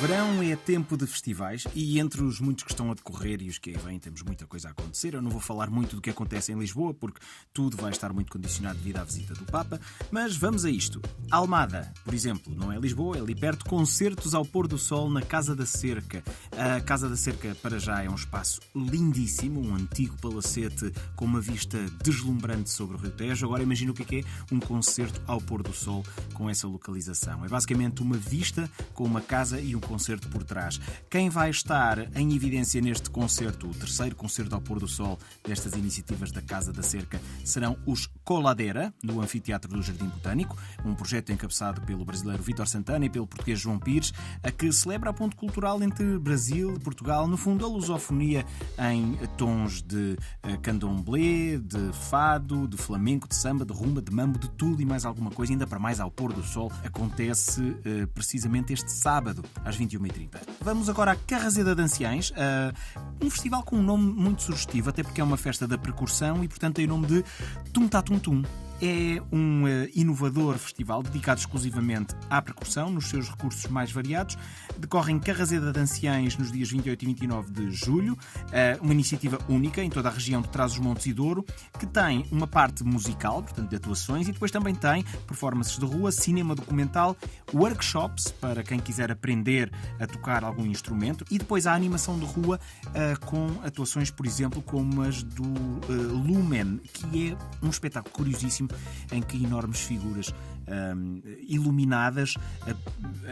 verão é tempo de festivais e entre os muitos que estão a decorrer e os que aí vêm temos muita coisa a acontecer. Eu não vou falar muito do que acontece em Lisboa porque tudo vai estar muito condicionado devido à visita do Papa, mas vamos a isto. Almada, por exemplo, não é Lisboa, é ali perto, concertos ao pôr do sol na Casa da Cerca. A Casa da Cerca para já é um espaço lindíssimo, um antigo palacete com uma vista deslumbrante sobre o Rio Tejo. Agora imagina o que é, é um concerto ao pôr do sol com essa localização. É basicamente uma vista com uma casa e um concerto por trás. Quem vai estar em evidência neste concerto, o terceiro concerto ao pôr do sol destas iniciativas da Casa da Cerca, serão os Coladeira, no Anfiteatro do Jardim Botânico, um projeto encabeçado pelo brasileiro Vítor Santana e pelo português João Pires, a que celebra a ponte cultural entre Brasil e Portugal, no fundo a lusofonia em tons de eh, candomblé, de fado, de flamenco, de samba, de rumba, de mambo, de tudo e mais alguma coisa, ainda para mais ao pôr do sol, acontece eh, precisamente este sábado, às 21h30. Vamos agora à Carrazeda de Anciães, uh, um festival com um nome muito sugestivo, até porque é uma festa da precursão e, portanto, tem o nome de Tum Tum Tum é um uh, inovador festival dedicado exclusivamente à percussão, nos seus recursos mais variados. Decorre em Carrazeda de Anciães nos dias 28 e 29 de julho, uh, uma iniciativa única em toda a região de Trás-os-Montes e Douro, que tem uma parte musical, portanto de atuações, e depois também tem performances de rua, cinema documental, workshops para quem quiser aprender a tocar algum instrumento, e depois a animação de rua uh, com atuações, por exemplo, como as do Lumen, que é um espetáculo curiosíssimo em que enormes figuras um, iluminadas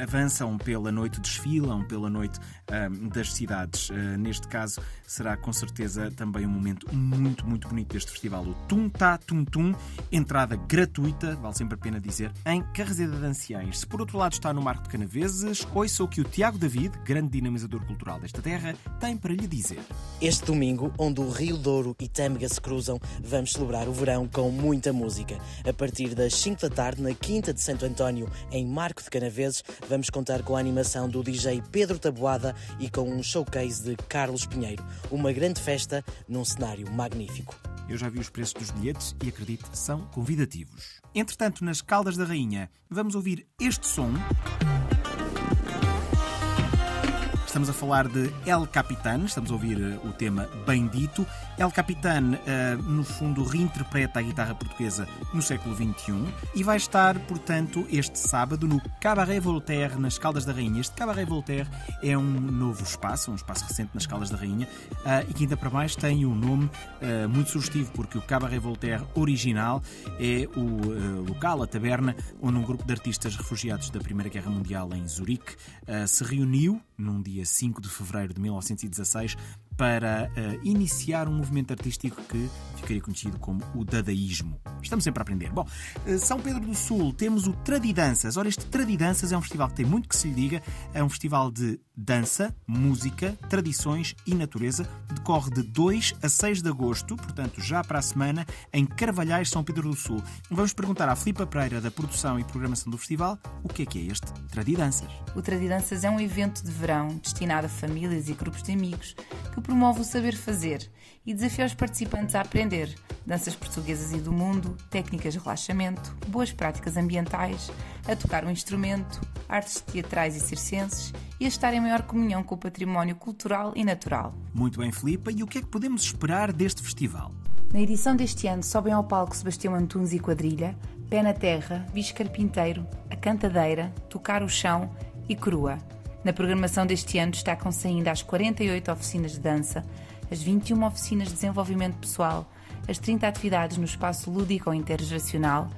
avançam pela noite, desfilam pela noite um, das cidades. Uh, neste caso, será com certeza também um momento muito, muito bonito deste festival. O Tum Ta Tum Tum, entrada gratuita, vale sempre a pena dizer, em Carraseda de Anciães. Se por outro lado está no Marco de Canaveses, ouça o que o Tiago David, grande dinamizador cultural desta terra, tem para lhe dizer. Este domingo, onde o Rio Douro e Tâmega se cruzam, vamos celebrar o verão com muita música. A partir das 5 da tarde, na Quinta de Santo António, em Marco de Canaveses, vamos contar com a animação do DJ Pedro Taboada e com um showcase de Carlos Pinheiro. Uma grande festa num cenário magnífico. Eu já vi os preços dos bilhetes e acredito, são convidativos. Entretanto, nas Caldas da Rainha, vamos ouvir este som. Estamos a falar de El Capitan, estamos a ouvir uh, o tema Bendito. El Capitan, uh, no fundo, reinterpreta a guitarra portuguesa no século XXI e vai estar, portanto, este sábado no Cabaret Voltaire, nas Caldas da Rainha. Este Cabaret Voltaire é um novo espaço, um espaço recente nas Caldas da Rainha uh, e que ainda para mais tem um nome muito sugestivo, porque o Cabaret Voltaire original é o local, a taberna, onde um grupo de artistas refugiados da Primeira Guerra Mundial em Zurique se reuniu num dia 5 de fevereiro de 1916 para uh, iniciar um movimento artístico que ficaria conhecido como o dadaísmo. Estamos sempre a aprender. Bom, uh, São Pedro do Sul temos o Tradidanças. Ora, este Tradidanças é um festival que tem muito que se lhe diga. É um festival de dança, música, tradições e natureza. Decorre de 2 a 6 de agosto, portanto, já para a semana, em Carvalhais, São Pedro do Sul. Vamos perguntar à Filipa Pereira, da produção e programação do festival, o que é que é este Tradidanças. O Tradidanças é um evento de verão destinado a famílias e grupos de amigos que promove o saber fazer e desafia os participantes a aprender danças portuguesas e do mundo, técnicas de relaxamento, boas práticas ambientais, a tocar um instrumento, artes teatrais e circenses e a estar em maior comunhão com o património cultural e natural. Muito bem, Filipa, e o que é que podemos esperar deste festival? Na edição deste ano sobem ao palco Sebastião Antunes e Quadrilha, Pé na Terra, Bicho Carpinteiro, A Cantadeira, Tocar o Chão e Crua. Na programação deste ano destacam-se ainda as 48 oficinas de dança, as 21 oficinas de desenvolvimento pessoal, as 30 atividades no espaço lúdico intergeracional,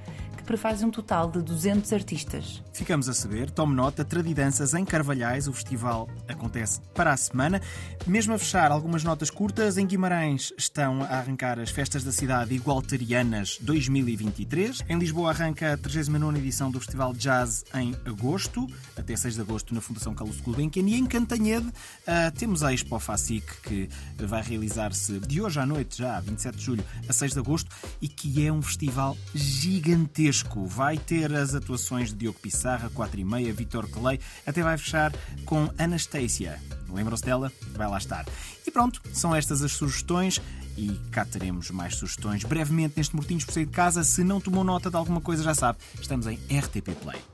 que prefazem um total de 200 artistas. Ficamos a saber, tome nota, Tradidanças em Carvalhais, o festival acontece para a semana. Mesmo a fechar algumas notas curtas, em Guimarães estão a arrancar as festas da cidade igualtarianas 2023. Em Lisboa arranca a 39 edição do Festival de Jazz em agosto, até 6 de agosto na Fundação Carlos Gulbenkian. E em Cantanhede uh, temos a Expo FACIC, que vai realizar-se de hoje à noite, já 27 de julho a 6 de agosto, e que é um festival gigantesco Vai ter as atuações de Diogo Pissarra, 4 e meia, Vitor Clay, até vai fechar com Anastasia. Lembram-se dela? Vai lá estar. E pronto, são estas as sugestões e cá teremos mais sugestões brevemente neste Mortinhos por sair de casa. Se não tomou nota de alguma coisa, já sabe, estamos em RTP Play.